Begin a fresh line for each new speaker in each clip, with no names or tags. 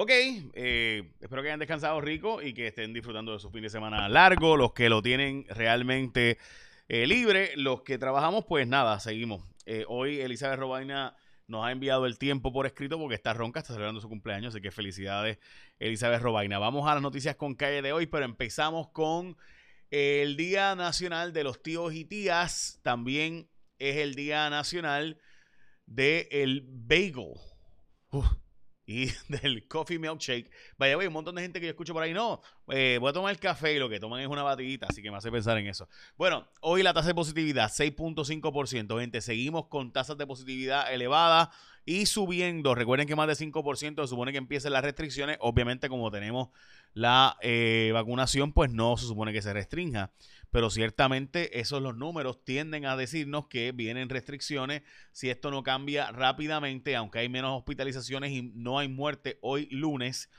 Ok, eh, espero que hayan descansado rico y que estén disfrutando de su fin de semana largo. Los que lo tienen realmente eh, libre, los que trabajamos, pues nada, seguimos. Eh, hoy Elizabeth Robaina nos ha enviado el tiempo por escrito porque está ronca, está celebrando su cumpleaños, así que felicidades Elizabeth Robaina. Vamos a las noticias con calle de hoy, pero empezamos con el Día Nacional de los Tíos y Tías. También es el Día Nacional del el Bagel y del coffee milkshake. Vaya, hay un montón de gente que yo escucho por ahí, no, eh, voy a tomar el café y lo que toman es una batidita, así que me hace pensar en eso. Bueno, hoy la tasa de positividad, 6.5%, gente, seguimos con tasas de positividad elevadas y subiendo. Recuerden que más de 5% se supone que empiecen las restricciones, obviamente como tenemos la eh, vacunación, pues no se supone que se restrinja pero ciertamente esos los números tienden a decirnos que vienen restricciones si esto no cambia rápidamente, aunque hay menos hospitalizaciones y no hay muerte hoy lunes.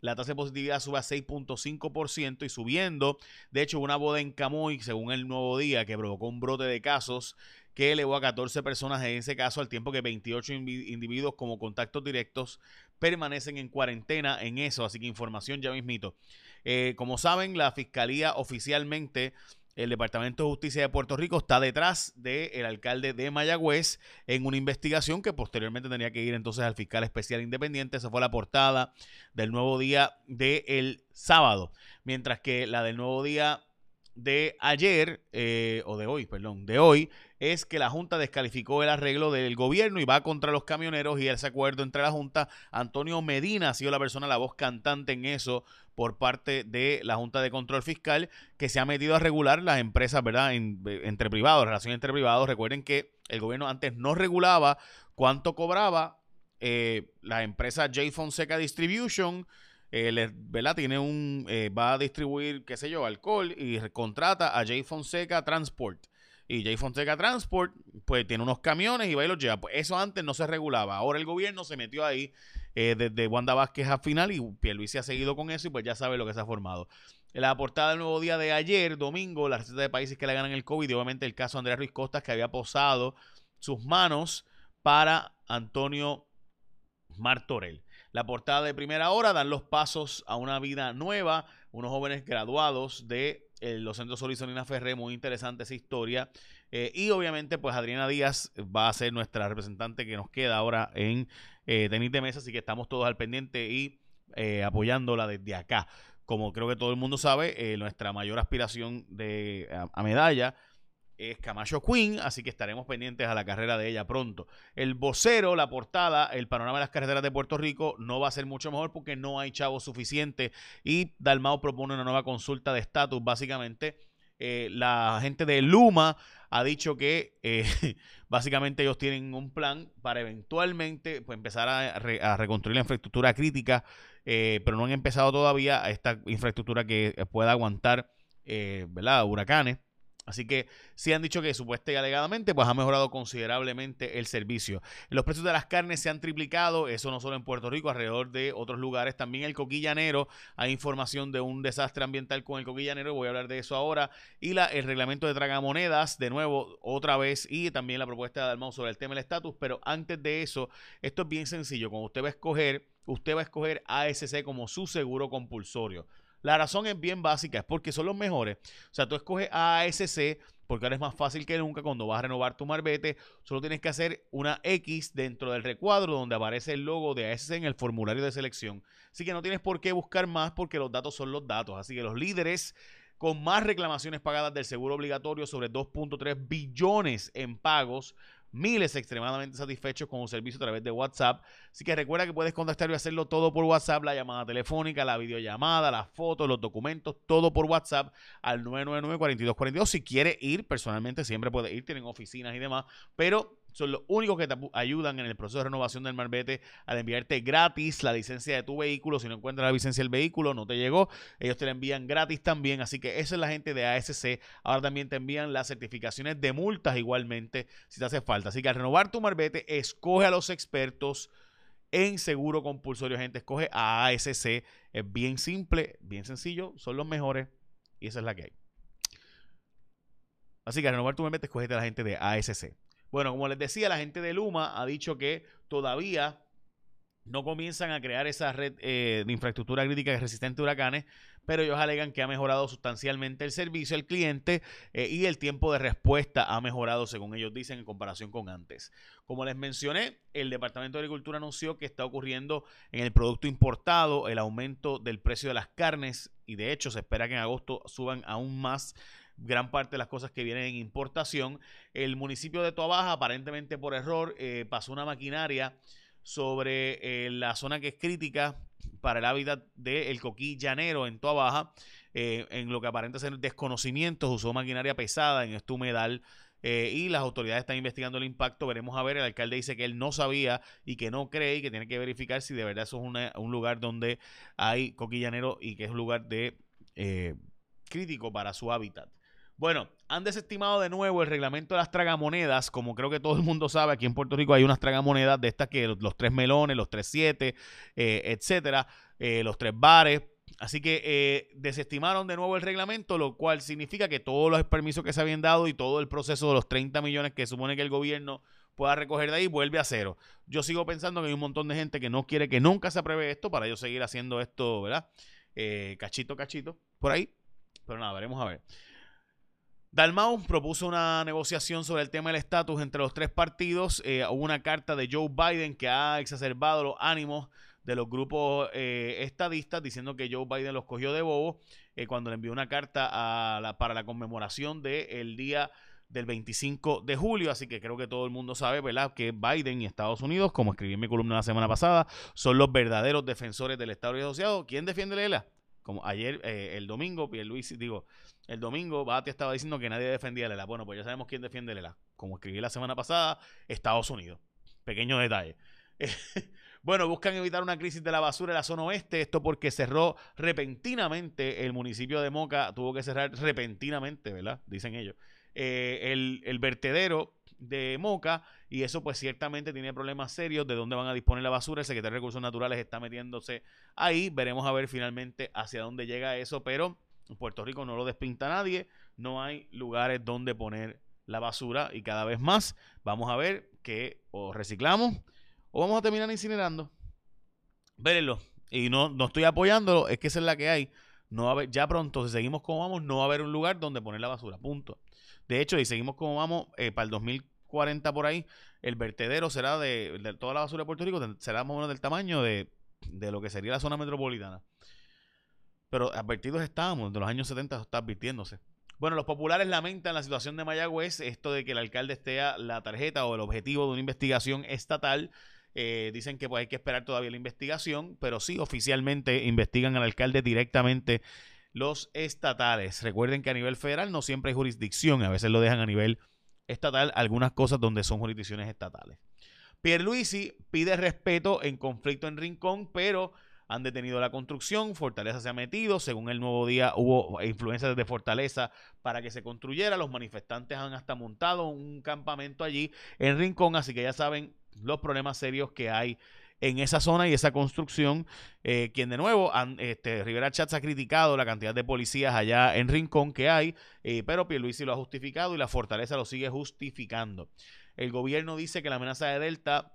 La tasa de positividad sube a 6.5% y subiendo. De hecho, una boda en Camuy, según el nuevo día, que provocó un brote de casos que elevó a 14 personas en ese caso, al tiempo que 28 individuos como contactos directos permanecen en cuarentena en eso. Así que información ya mismito. Eh, como saben, la fiscalía oficialmente el Departamento de Justicia de Puerto Rico está detrás del alcalde de Mayagüez en una investigación que posteriormente tenía que ir entonces al fiscal especial independiente. Esa fue la portada del nuevo día del sábado. Mientras que la del nuevo día de ayer, eh, o de hoy, perdón, de hoy, es que la Junta descalificó el arreglo del gobierno y va contra los camioneros y ese acuerdo entre la Junta, Antonio Medina ha sido la persona, la voz cantante en eso por parte de la Junta de Control Fiscal que se ha metido a regular las empresas, ¿verdad? entre privados, relación entre privados. Recuerden que el gobierno antes no regulaba cuánto cobraba eh, la empresa J Fonseca Distribution, eh. Tiene un, eh, va a distribuir, qué sé yo, alcohol y contrata a J Fonseca Transport. Y J Fonseca Transport, pues tiene unos camiones y va y los lleva. Pues eso antes no se regulaba. Ahora el gobierno se metió ahí eh, desde Wanda Vázquez al final y Pierluisi ha seguido con eso y pues ya sabe lo que se ha formado. La portada del nuevo día de ayer, domingo, la receta de países que le ganan el COVID y obviamente el caso de Andrea Ruiz Costas que había posado sus manos para Antonio Martorell. La portada de primera hora dan los pasos a una vida nueva, unos jóvenes graduados de eh, los centros Solizonina Ferré, muy interesante esa historia. Eh, y obviamente, pues Adriana Díaz va a ser nuestra representante que nos queda ahora en eh, tenis de mesa, así que estamos todos al pendiente y apoyándola desde acá. Como creo que todo el mundo sabe, nuestra mayor aspiración de, a medalla es Camacho Queen, así que estaremos pendientes a la carrera de ella pronto. El vocero, la portada, el panorama de las carreteras de Puerto Rico no va a ser mucho mejor porque no hay chavos suficientes y Dalmao propone una nueva consulta de estatus. Básicamente, eh, la gente de Luma ha dicho que eh, básicamente ellos tienen un plan para eventualmente pues, empezar a, reconstruir la infraestructura crítica, eh, pero no han empezado todavía esta infraestructura que pueda aguantar ¿verdad? huracanes. Así que sí han dicho que supuestamente y alegadamente pues ha mejorado considerablemente el servicio. Los precios de las carnes se han triplicado, eso no solo en Puerto Rico, alrededor de otros lugares. También el coquillanero, hay información de un desastre ambiental con el coquillanero, voy a hablar de eso ahora. Y la, el reglamento de tragamonedas, de nuevo, otra vez, y también la propuesta de Dalmau sobre el tema del estatus. Pero antes de eso, esto es bien sencillo. Cuando usted va a escoger, usted va a escoger ASC como su seguro compulsorio. La razón es bien básica, es porque son los mejores. O sea, tú escoges ASC porque ahora es más fácil que nunca cuando vas a renovar tu marbete. Solo tienes que hacer una X dentro del recuadro donde aparece el logo de ASC en el formulario de selección. Así que no tienes por qué buscar más porque los datos son los datos. Así que los líderes con más reclamaciones pagadas del seguro obligatorio sobre 2.3 billones en pagos miles extremadamente satisfechos con un servicio a través de WhatsApp. Así que recuerda que puedes contactar y hacerlo todo por WhatsApp, la llamada telefónica, la videollamada, las fotos, los documentos, todo por WhatsApp al 999-4242. Si quieres ir personalmente, siempre puedes ir, tienen oficinas y demás, pero son los únicos que te ayudan en el proceso de renovación del marbete al enviarte gratis la licencia de tu vehículo. Si no encuentras la licencia del vehículo, no te llegó, ellos te la envían gratis también. Así que esa es la gente de ASC. Ahora también te envían las certificaciones de multas igualmente si te hace falta. Así que al renovar tu marbete, escoge a los expertos en seguro compulsorio, gente. Escoge a ASC. Es bien simple, bien sencillo, son los mejores y esa es la que hay. Así que al renovar tu marbete, escoge a la gente de ASC. Bueno, como les decía, la gente de Luma ha dicho que todavía no comienzan a crear esa red eh, de infraestructura crítica resistente a huracanes, pero ellos alegan que ha mejorado sustancialmente el servicio al cliente eh, y el tiempo de respuesta ha mejorado, según ellos dicen, en comparación con antes. Como les mencioné, el Departamento de Agricultura anunció que está ocurriendo en el producto importado el aumento del precio de las carnes y de hecho se espera que en agosto suban aún más gran parte de las cosas que vienen en importación. El municipio de Toabaja, aparentemente por error, eh, pasó una maquinaria sobre eh, la zona que es crítica para el hábitat del coquí llanero en Toa Baja, eh, en lo que aparenta ser desconocimientos, usó maquinaria pesada en este humedal eh, y las autoridades están investigando el impacto. Veremos a ver, el alcalde dice que él no sabía y que no cree y que tiene que verificar si de verdad eso es un lugar donde hay coquí llanero y que es un lugar de crítico para su hábitat. Bueno, han desestimado de nuevo el reglamento de las tragamonedas. Como creo que todo el mundo sabe, aquí en Puerto Rico hay unas tragamonedas de estas que los, tres melones, los tres siete, eh, etcétera, eh, los tres bares. Así que eh, desestimaron de nuevo el reglamento, lo cual significa que todos los permisos que se habían dado y todo el proceso de los 30 millones que supone que el gobierno pueda recoger de ahí vuelve a cero. Yo sigo pensando que hay un montón de gente que no quiere que nunca se apruebe esto para ellos seguir haciendo esto, ¿verdad? cachito, cachito, por ahí. Pero nada, veremos a ver. Dalmau propuso una negociación sobre el tema del estatus entre los tres partidos. Eh, hubo una carta de Joe Biden que ha exacerbado los ánimos de los grupos eh, estadistas diciendo que Joe Biden los cogió de bobo eh, cuando le envió una carta para la conmemoración del día del 25 de julio, así que creo que todo el mundo sabe, ¿verdad?, que Biden y Estados Unidos, como escribí en mi columna la semana pasada, son los verdaderos defensores del Estado Asociado. ¿Quién defiende Lela? Como ayer, el domingo, Luis, digo, el domingo Bati estaba diciendo que nadie defendía a Lela. Bueno, pues ya sabemos quién defiende a Lela. Como escribí la semana pasada, Estados Unidos. Pequeño detalle. bueno, buscan evitar una crisis de la basura en la zona oeste. Esto porque cerró repentinamente el municipio de Moca. Tuvo que cerrar repentinamente, ¿verdad? Dicen ellos. Eh, el, el vertedero de Moca y eso pues ciertamente tiene problemas serios de dónde van a disponer la basura. El secretario de Recursos Naturales está metiéndose ahí. Veremos a ver finalmente hacia dónde llega eso, pero Puerto Rico no lo despinta nadie, no hay lugares donde poner la basura y cada vez más vamos a ver que o reciclamos o vamos a terminar incinerando. Vérenlo. Y no, no estoy apoyándolo, es que esa es la que hay. No va a ya pronto, si seguimos como vamos, no va a haber un lugar donde poner la basura. Punto. De hecho, si seguimos como vamos, eh, para el 2040 por ahí, el vertedero será de, toda la basura de Puerto Rico, será más o menos del tamaño de, de lo que sería la zona metropolitana. Pero advertidos estábamos, de los años 70 está advirtiéndose. Bueno, los populares lamentan la situación de Mayagüez, esto de que el alcalde esté a la tarjeta o el objetivo de una investigación estatal. Eh, dicen que pues hay que esperar todavía la investigación, pero sí oficialmente investigan al alcalde directamente los estatales. Recuerden que a nivel federal no siempre hay jurisdicción, a veces lo dejan a nivel estatal, algunas cosas donde son jurisdicciones estatales. Pierluisi pide respeto en conflicto en Rincón, pero han detenido la construcción, Fortaleza se ha metido, según el nuevo día hubo influencias desde Fortaleza para que se construyera, los manifestantes han hasta montado un campamento allí en Rincón, así que ya saben los problemas serios que hay en esa zona y esa construcción, eh, quien de nuevo, este, Rivera Chats ha criticado la cantidad de policías allá en Rincón que hay, eh, pero Pierluisi lo ha justificado y la Fortaleza lo sigue justificando. El gobierno dice que la amenaza de Delta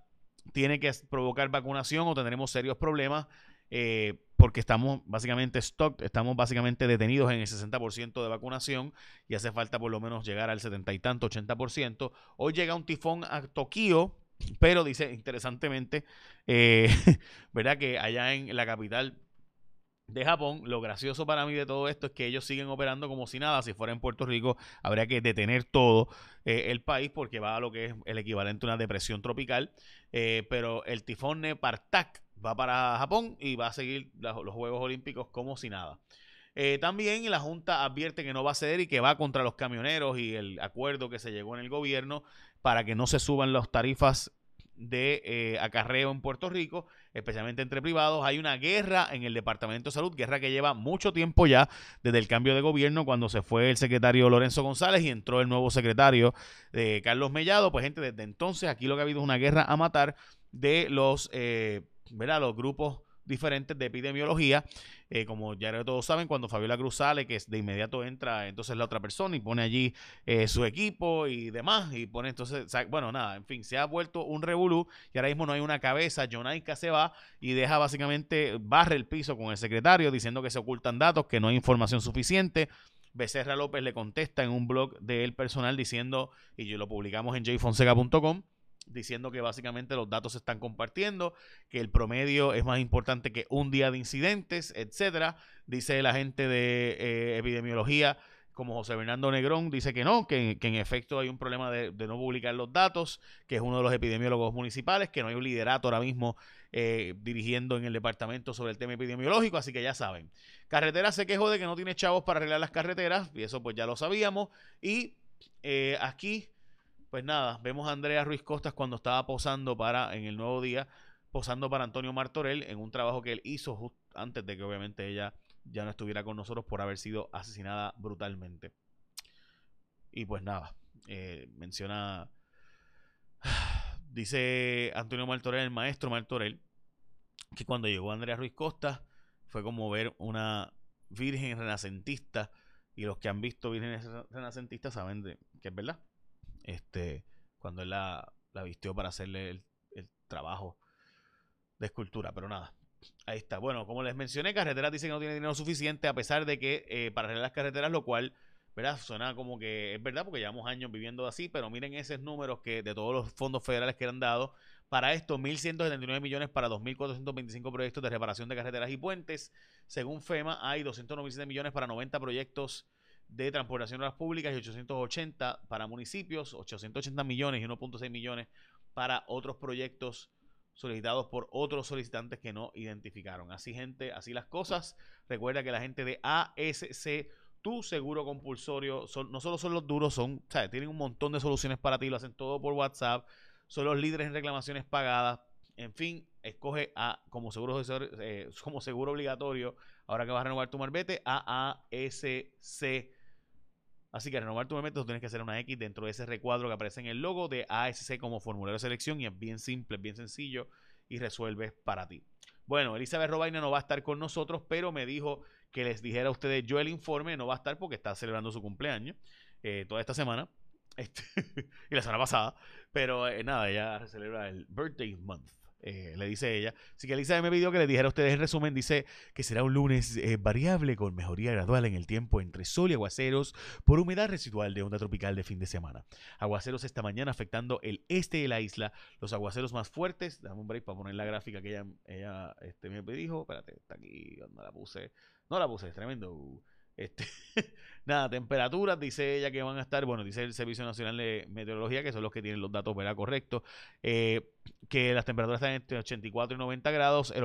tiene que provocar vacunación o tendremos serios problemas. Eh, porque estamos básicamente stock, estamos básicamente detenidos en el 60% de vacunación y hace falta por lo menos llegar al 70 y tanto, 80%. Hoy llega un tifón a Tokio, pero dice interesantemente, eh, ¿verdad? Que allá en la capital de Japón, lo gracioso para mí de todo esto es que ellos siguen operando como si nada. Si fuera en Puerto Rico, habría que detener todo eh, el país porque va a lo que es el equivalente a una depresión tropical. pero el tifón Nepartak va para Japón y va a seguir los Juegos Olímpicos como si nada. Eh, también la Junta advierte que no va a ceder y que va contra los camioneros y el acuerdo que se llegó en el gobierno para que no se suban las tarifas de eh, acarreo en Puerto Rico, especialmente entre privados. Hay una guerra en el Departamento de Salud, guerra que lleva mucho tiempo ya desde el cambio de gobierno, cuando se fue el secretario Lorenzo González y entró el nuevo secretario eh, Carlos Mellado. Pues gente, desde entonces aquí lo que ha habido es una guerra a matar de los ¿verdad? Los grupos diferentes de epidemiología. Eh, como ya todos saben, cuando Fabiola Cruz sale, que de inmediato entra entonces la otra persona y pone allí eh, su equipo y demás. Y pone entonces, bueno, nada, en fin, se ha vuelto un revolú y ahora mismo no hay una cabeza. Jonaica se va y deja básicamente, barre el piso con el secretario diciendo que se ocultan datos, que no hay información suficiente. Becerra López le contesta en un blog del personal diciendo, y yo lo publicamos en jfonseca.com, diciendo que básicamente los datos se están compartiendo, que el promedio es más importante que un día de incidentes, etcétera. Dice el agente de eh, epidemiología como José Bernardo Negrón dice que no, que, en efecto hay un problema de, no publicar los datos, que es uno de los epidemiólogos municipales, que no hay un liderato ahora mismo eh, dirigiendo en el departamento sobre el tema epidemiológico, así que ya saben. Carretera se quejó de que no tiene chavos para arreglar las carreteras, y eso pues ya lo sabíamos. Y eh, aquí pues nada, vemos a Andrea Ruiz Costas cuando estaba posando para, en el nuevo día, posando para Antonio Martorell en un trabajo que él hizo justo antes de que obviamente ella ya no estuviera con nosotros por haber sido asesinada brutalmente. Y pues nada, eh, menciona, dice Antonio Martorell, el maestro Martorell, que cuando llegó Andrea Ruiz Costas fue como ver una virgen renacentista y los que han visto vírgenes renacentistas saben de, que es verdad este, cuando él la, vistió para hacerle el, trabajo de escultura. Pero nada, ahí está. Bueno, como les mencioné, Carreteras dice que no tiene dinero suficiente, a pesar de que eh, para arreglar las carreteras, lo cual, ¿verdad? Suena como que es verdad, porque llevamos años viviendo así, pero miren esos números que de todos los fondos federales que han dado. Para esto, 1.179 millones para 2.425 proyectos de reparación de carreteras y puentes. Según FEMA, hay 297 millones para 90 proyectos de transportación las públicas y 880 para municipios, 880 millones y 1.6 millones para otros proyectos solicitados por otros solicitantes que no identificaron. Así gente, así las cosas. Recuerda que la gente de ASC, tu seguro compulsorio, son, no solo son los duros, son, tienen un montón de soluciones para ti, lo hacen todo por WhatsApp, son los líderes en reclamaciones pagadas. En fin, escoge a como seguro, eh, como seguro obligatorio, ahora que vas a renovar tu marbete, a ASC Así que renovar tu tú tienes que hacer una X dentro de ese recuadro que aparece en el logo de ASC como formulario de selección y es bien simple, bien sencillo y resuelves para ti. Bueno, Elizabeth Robaina no va a estar con nosotros, pero me dijo que les dijera a ustedes yo el informe, no va a estar porque está celebrando su cumpleaños eh, toda esta semana este, y la semana pasada, pero eh, nada, ella celebra el Birthday Month. Eh, le dice ella. Así que Elisa me pidió que le dijera a ustedes en resumen, dice que será un lunes eh, variable con mejoría gradual en el tiempo entre sol y aguaceros por humedad residual de onda tropical de fin de semana. Aguaceros esta mañana afectando el este de la isla, los aguaceros más fuertes, dame un break para poner la gráfica que ella, ella este, me dijo, espérate, está aquí, no la puse, no la puse, es tremendo. Este, nada, temperaturas, dice ella que van a estar, bueno, dice el Servicio Nacional de Meteorología, que son los que tienen los datos ¿verdad? correctos, eh, que las temperaturas están entre 84 y 90 grados, el,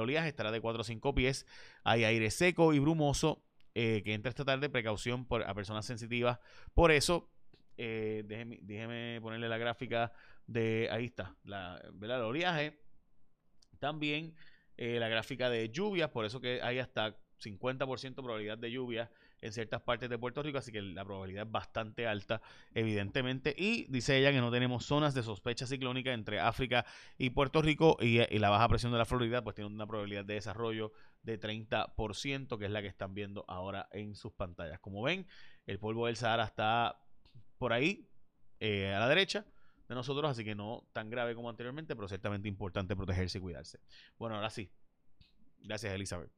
oleaje estará de 4 o 5 pies, hay aire seco y brumoso, eh, que entra esta tarde, precaución por, a personas sensitivas. Por eso, eh, déjeme, ponerle la gráfica de, ahí está, la, ¿verdad? el oleaje. También la gráfica de lluvias, por eso que hay hasta 50% probabilidad de lluvia en ciertas partes de Puerto Rico, así que la probabilidad es bastante alta, evidentemente. Y dice ella que no tenemos zonas de sospecha ciclónica entre África y Puerto Rico y, la baja presión de la Florida, pues tiene una probabilidad de desarrollo de 30%, que es la que están viendo ahora en sus pantallas. Como ven, el polvo del Sahara está por ahí, eh, a la derecha de nosotros, así que no tan grave como anteriormente, pero ciertamente importante protegerse y cuidarse. Bueno, ahora sí. Gracias, Elizabeth.